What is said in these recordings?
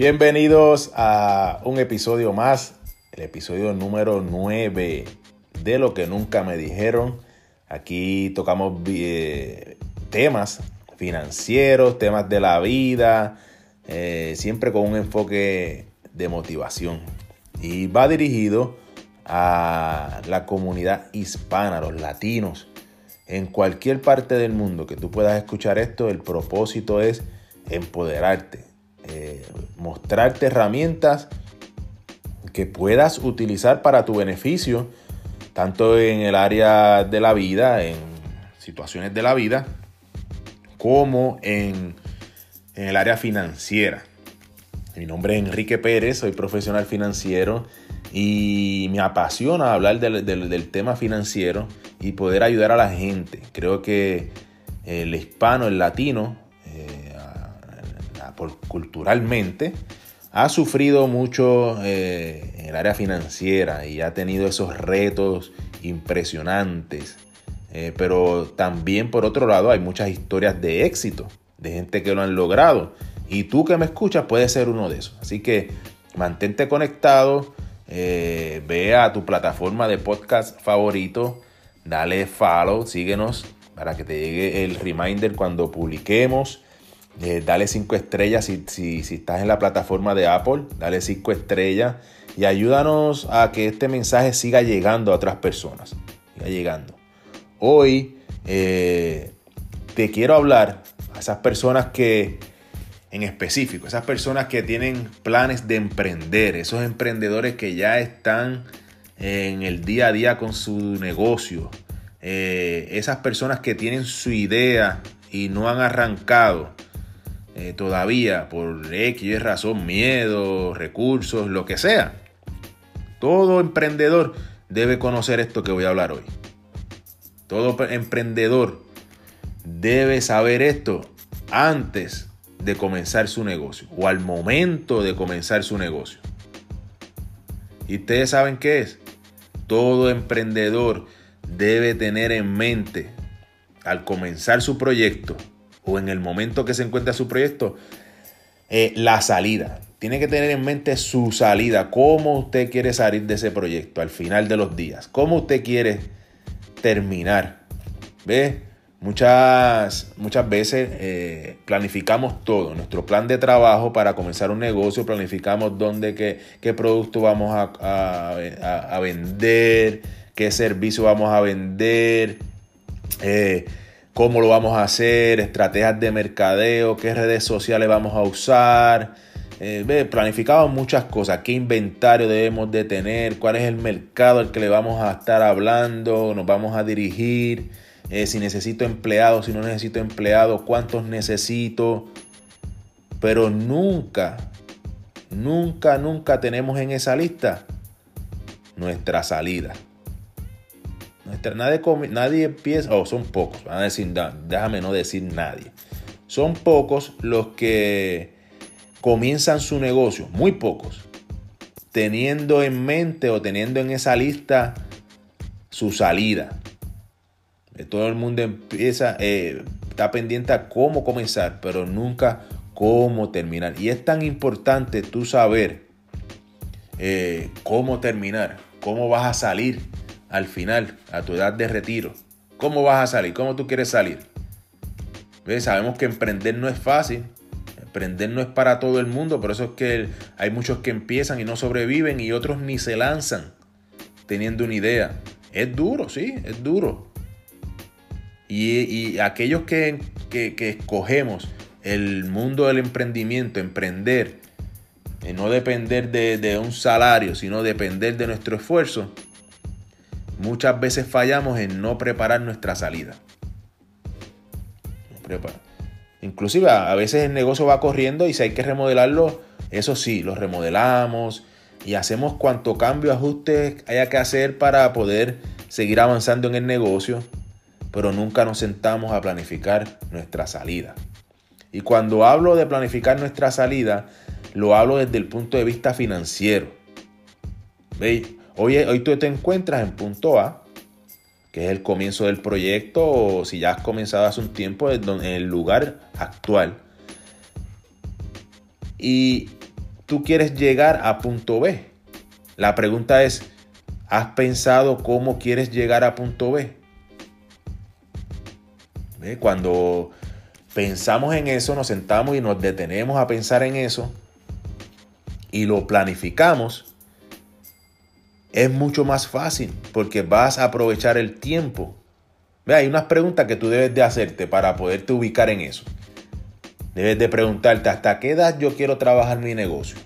Bienvenidos a un episodio más, el episodio número 9 de lo que nunca me dijeron. Aquí tocamos eh, temas financieros, temas de la vida, eh, siempre con un enfoque de motivación. Y va dirigido a la comunidad hispana, los latinos. En cualquier parte del mundo que tú puedas escuchar esto, el propósito es empoderarte, eh, mostrarte herramientas que puedas utilizar para tu beneficio, tanto en el área de la vida, en situaciones de la vida, como en, el área financiera. Mi nombre es Enrique Pérez, soy profesional financiero y me apasiona hablar del, tema financiero y poder ayudar a la gente. Creo que el hispano, el latino, culturalmente, ha sufrido mucho eh, en el área financiera y ha tenido esos retos impresionantes eh, pero también por otro lado hay muchas historias de éxito, de gente que lo han logrado. Y tú que me escuchas puedes ser uno de esos. Así que mantente conectado, eh, ve a tu plataforma de podcast favorito, dale follow, síguenos para que te llegue el reminder cuando publiquemos. Eh, dale cinco estrellas si, si, estás en la plataforma de Apple, dale cinco estrellas y ayúdanos a que este mensaje siga llegando a otras personas. Siga llegando. Hoy eh, te quiero hablar a esas personas que, en específico, esas personas que tienen planes de emprender, esos emprendedores que ya están en el día a día con su negocio, eh, esas personas que tienen su idea y no han arrancado eh, todavía por X razón, miedo, recursos, lo que sea. Todo emprendedor debe conocer esto que voy a hablar hoy. Todo emprendedor debe saber esto antes de comenzar su negocio o al momento de comenzar su negocio. ¿Y ustedes saben qué es? Todo emprendedor debe tener en mente al comenzar su proyecto o en el momento que se encuentra su proyecto, eh, la salida. Tiene que tener en mente su salida, cómo usted quiere salir de ese proyecto al final de los días, cómo usted quiere terminar. ¿Ves? Muchas, muchas veces eh, planificamos todo, nuestro plan de trabajo para comenzar un negocio, planificamos dónde, qué, qué producto vamos a, vender, qué servicio vamos a vender, eh, cómo lo vamos a hacer, estrategias de mercadeo, qué redes sociales vamos a usar, eh, planificamos muchas cosas, qué inventario debemos de tener, cuál es el mercado al que le vamos a estar hablando, nos vamos a dirigir, eh, si necesito empleados, si no necesito empleados, cuántos necesito. Pero nunca, nunca, nunca tenemos en esa lista nuestra salida. Nadie, nadie empieza, o oh, son pocos, van a decir, déjame no decir nadie. Son pocos los que comienzan su negocio, muy pocos, teniendo en mente o teniendo en esa lista su salida. Eh, todo el mundo empieza, eh, está pendiente a cómo comenzar, pero nunca cómo terminar. Y es tan importante tú saber eh, cómo terminar, cómo vas a salir al final, a tu edad de retiro. ¿Cómo vas a salir? ¿Cómo tú quieres salir? Sabemos que emprender no es fácil, Emprender no es para todo el mundo, por eso es que hay muchos que empiezan y no sobreviven y otros ni se lanzan teniendo una idea. Es duro, sí, es duro. Y, aquellos que, escogemos el mundo del emprendimiento, emprender, y no depender de, de, un salario, sino depender de nuestro esfuerzo, muchas veces fallamos en no preparar nuestra salida. Inclusive a veces el negocio va corriendo y si hay que remodelarlo, eso sí, lo remodelamos y hacemos cuanto cambio, ajuste haya que hacer para poder seguir avanzando en el negocio, pero nunca nos sentamos a planificar nuestra salida. Y cuando hablo de planificar nuestra salida, lo hablo desde el punto de vista financiero. ¿Veis? Hoy, hoy tú te encuentras en punto A, que es el comienzo del proyecto, o si ya has comenzado hace un tiempo en el lugar actual. Y tú quieres llegar a punto B. La pregunta es, ¿has pensado cómo quieres llegar a punto B? Cuando pensamos en eso, nos sentamos y nos detenemos a pensar en eso y lo planificamos, es mucho más fácil porque vas a aprovechar el tiempo. Ve, hay unas preguntas que tú debes de hacerte para poderte ubicar en eso. Debes de preguntarte hasta qué edad yo quiero trabajar mi negocio.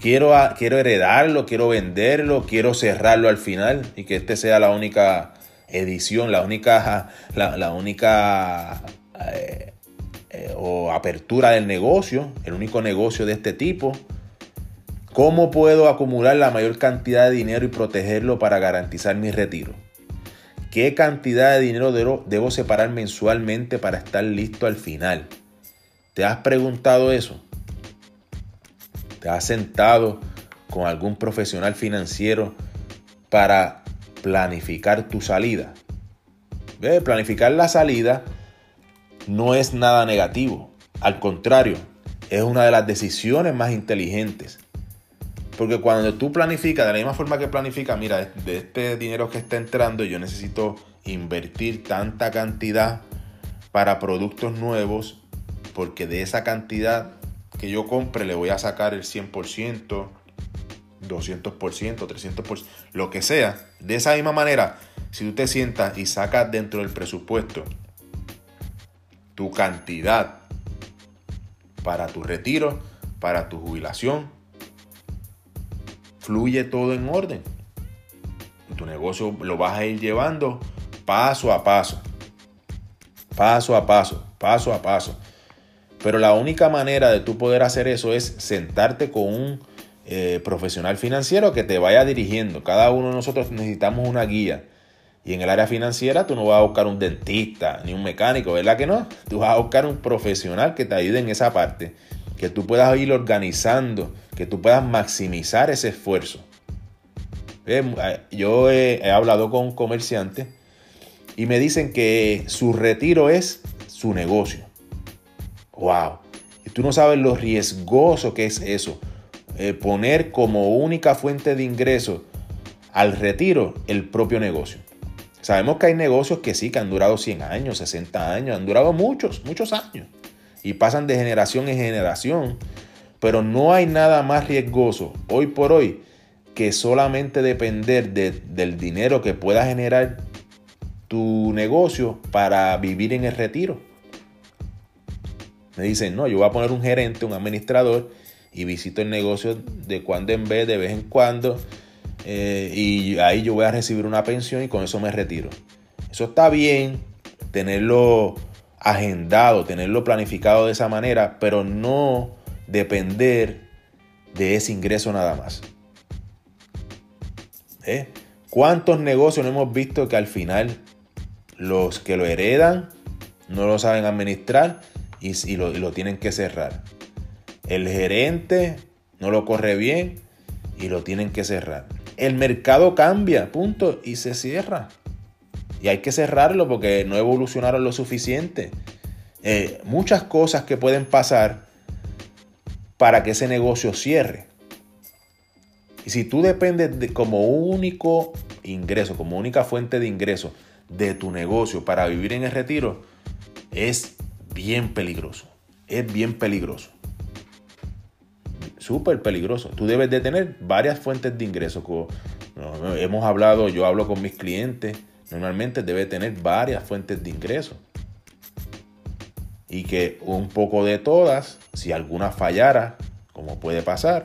Quiero, quiero heredarlo, quiero venderlo, quiero cerrarlo al final y que este sea la única edición, la única, la, única eh, eh, o apertura del negocio, el único negocio de este tipo. ¿Cómo puedo acumular la mayor cantidad de dinero y protegerlo para garantizar mi retiro? ¿Qué cantidad de dinero debo, separar mensualmente para estar listo al final? ¿Te has preguntado eso? ¿Te has sentado con algún profesional financiero para planificar tu salida? Planificar la salida no es nada negativo. Al contrario, es una de las decisiones más inteligentes. Porque cuando tú planificas, de la misma forma que planificas, mira, de este dinero que está entrando, yo necesito invertir tanta cantidad para productos nuevos, porque de esa cantidad que yo compre le voy a sacar el 100%, 200%, 300%, lo que sea. De esa misma manera, si tú te sientas y sacas dentro del presupuesto tu cantidad para tu retiro, para tu jubilación, fluye todo en orden. Tu negocio lo vas a ir llevando paso a paso. Paso a paso, paso a paso. Pero la única manera de tú poder hacer eso es sentarte con un eh, profesional financiero que te vaya dirigiendo. Cada uno de nosotros necesitamos una guía. Y en el área financiera tú no vas a buscar un dentista ni un mecánico, ¿verdad que no? Tú vas a buscar un profesional que te ayude en esa parte, que tú puedas ir organizando que tú puedas maximizar ese esfuerzo. Eh, yo he, hablado con comerciantes y me dicen que su retiro es su negocio. ¡Wow! Y tú no sabes lo riesgoso que es eso. Eh, poner como única fuente de ingreso al retiro el propio negocio. Sabemos que hay negocios que sí, que han durado 100 años, 60 años, han durado muchos, muchos años. Y pasan de generación en generación pero no hay nada más riesgoso hoy por hoy que solamente depender del dinero que pueda generar tu negocio para vivir en el retiro. Me dicen, no, yo voy a poner un gerente, un administrador y visito el negocio de cuando en vez, de vez en cuando, eh, y ahí yo voy a recibir una pensión y con eso me retiro. Eso está bien, tenerlo agendado, tenerlo planificado de esa manera, pero no depender de ese ingreso nada más. ¿Eh? ¿Cuántos negocios no hemos visto que al final los que lo heredan no lo saben administrar y, lo, y lo tienen que cerrar? El gerente no lo corre bien y lo tienen que cerrar. El mercado cambia, punto, y se cierra. Y hay que cerrarlo porque no evolucionaron lo suficiente. Eh, muchas cosas que pueden pasar para que ese negocio cierre. Y si tú dependes de, como único ingreso, como única fuente de ingreso de tu negocio para vivir en el retiro, es bien peligroso. Es bien peligroso. Súper peligroso. Tú debes de tener varias fuentes de ingreso. hemos hablado, yo hablo con mis clientes. Normalmente debe tener varias fuentes de ingreso y que un poco de todas, si alguna fallara, como puede pasar,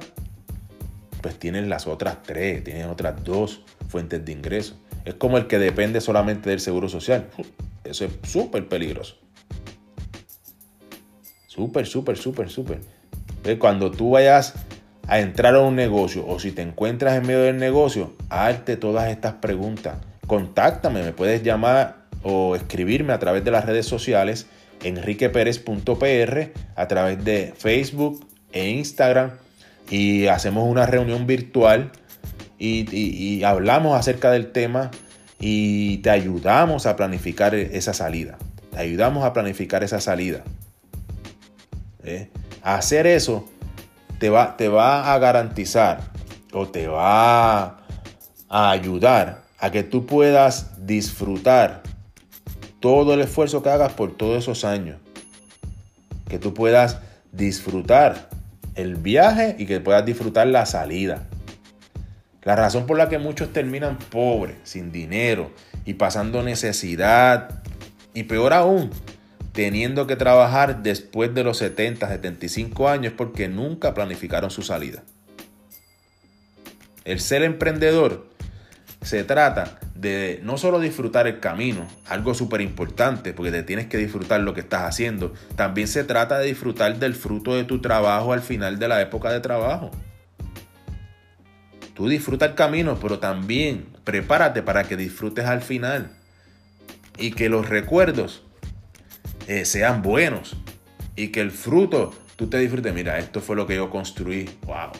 pues tienen las otras tres, tienen otras dos fuentes de ingreso. Es como el que depende solamente del seguro social. Eso es súper peligroso. Súper, súper, súper, súper. Cuando tú vayas a entrar a un negocio o si te encuentras en medio del negocio, hazte todas estas preguntas. Contáctame, me puedes llamar o escribirme a través de las redes sociales enriqueperez.pr a través de Facebook e Instagram y hacemos una reunión virtual y, hablamos acerca del tema y te ayudamos a planificar esa salida. Te ayudamos a planificar esa salida. ¿Eh? Hacer eso te va, te va a garantizar o te va a ayudar a que tú puedas disfrutar todo el esfuerzo que hagas por todos esos años. Que tú puedas disfrutar el viaje y que puedas disfrutar la salida. La razón por la que muchos terminan pobres, sin dinero y pasando necesidad y peor aún, teniendo que trabajar después de los 70, 75 años porque nunca planificaron su salida. El ser emprendedor se trata de no solo disfrutar el camino, algo súper importante, porque te tienes que disfrutar lo que estás haciendo, también se trata de disfrutar del fruto de tu trabajo al final de la época de trabajo. Tú disfruta el camino, pero también prepárate para que disfrutes al final y que los recuerdos eh, sean buenos y que el fruto tú te disfrutes. Mira, esto fue lo que yo construí. ¡Wow!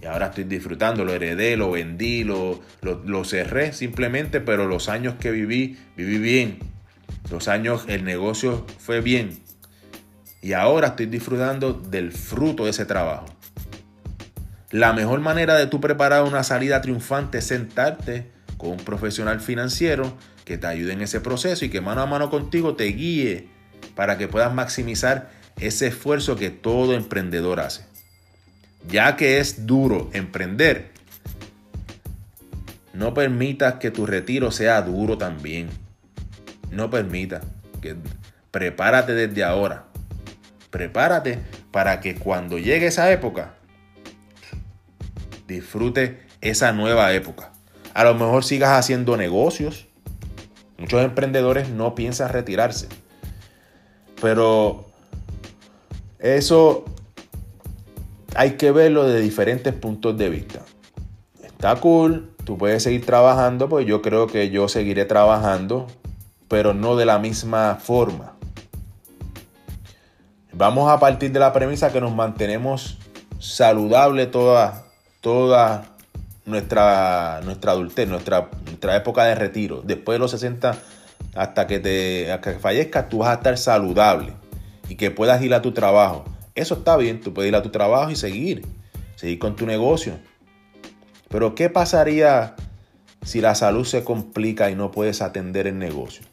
Y ahora estoy disfrutando, lo heredé, lo vendí, lo, lo, cerré simplemente, pero los años que viví, viví bien. Los años, el negocio fue bien. Y ahora estoy disfrutando del fruto de ese trabajo. La mejor manera de tú preparar una salida triunfante es sentarte con un profesional financiero que te ayude en ese proceso y que mano a mano contigo te guíe para que puedas maximizar ese esfuerzo que todo emprendedor hace ya que es duro emprender, no permitas que tu retiro sea duro también. No permita que prepárate desde ahora. Prepárate para que cuando llegue esa época disfrute esa nueva época. A lo mejor sigas haciendo negocios. Muchos emprendedores no piensan retirarse. Pero eso hay que verlo de diferentes puntos de vista. Está cool, tú puedes seguir trabajando, pues yo creo que yo seguiré trabajando, pero no de la misma forma. Vamos a partir de la premisa que nos mantenemos saludable toda, toda nuestra, nuestra adultez, nuestra, nuestra época de retiro. Después de los 60 hasta que, te, hasta que fallezcas, tú vas a estar saludable y que puedas ir a tu trabajo eso está bien, tú puedes ir a tu trabajo y seguir, seguir con tu negocio. Pero ¿qué pasaría si la salud se complica y no puedes atender el negocio?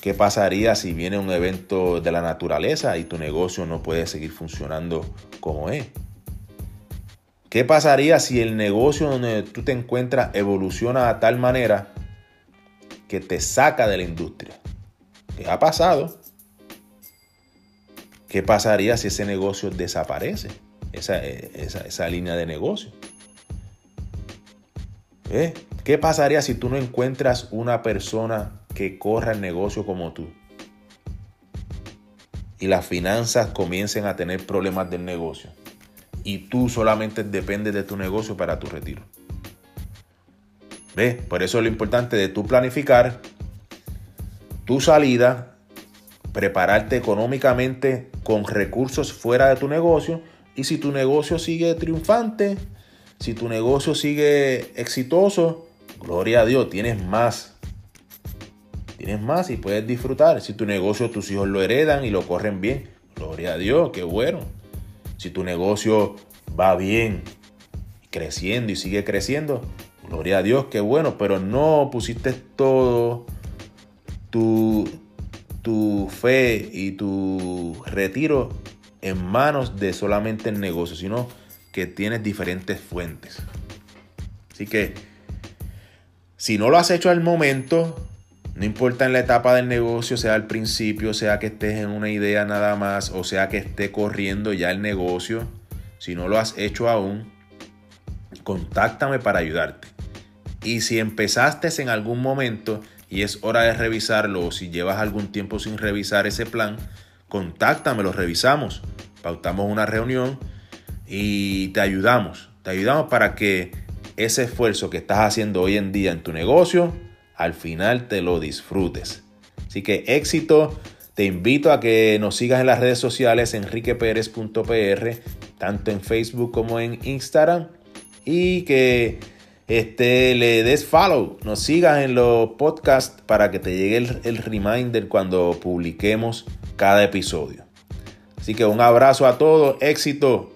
¿Qué pasaría si viene un evento de la naturaleza y tu negocio no puede seguir funcionando como es? ¿Qué pasaría si el negocio donde tú te encuentras evoluciona a tal manera que te saca de la industria? ¿Qué ha pasado? ¿Qué pasaría si ese negocio desaparece? Esa, esa, línea de negocio. ¿Eh? ¿Qué pasaría si tú no encuentras una persona que corra el negocio como tú? Y las finanzas comiencen a tener problemas del negocio. Y tú solamente dependes de tu negocio para tu retiro. ¿Ves? Por eso es lo importante de tú planificar tu salida prepararte económicamente con recursos fuera de tu negocio y si tu negocio sigue triunfante, si tu negocio sigue exitoso, gloria a Dios, tienes más. Tienes más y puedes disfrutar. Si tu negocio tus hijos lo heredan y lo corren bien, gloria a Dios, qué bueno. Si tu negocio va bien, creciendo y sigue creciendo, gloria a Dios, qué bueno, pero no pusiste todo tu, tu fe y tu retiro en manos de solamente el negocio, sino que tienes diferentes fuentes. Así que, si no lo has hecho al momento, no importa en la etapa del negocio, sea al principio, sea que estés en una idea nada más, o sea que esté corriendo ya el negocio, si no lo has hecho aún, contáctame para ayudarte. Y si empezaste en algún momento y es hora de revisarlo si llevas algún tiempo sin revisar ese plan, contáctame, lo revisamos, pautamos una reunión y te ayudamos. Te ayudamos para que ese esfuerzo que estás haciendo hoy en día en tu negocio, al final te lo disfrutes. Así que éxito. Te invito a que nos sigas en las redes sociales enriqueperez.pr, tanto en Facebook como en Instagram. Y que este, le des follow, nos sigas en los podcasts para que te llegue el, el reminder cuando publiquemos cada episodio. Así que un abrazo a todos, éxito.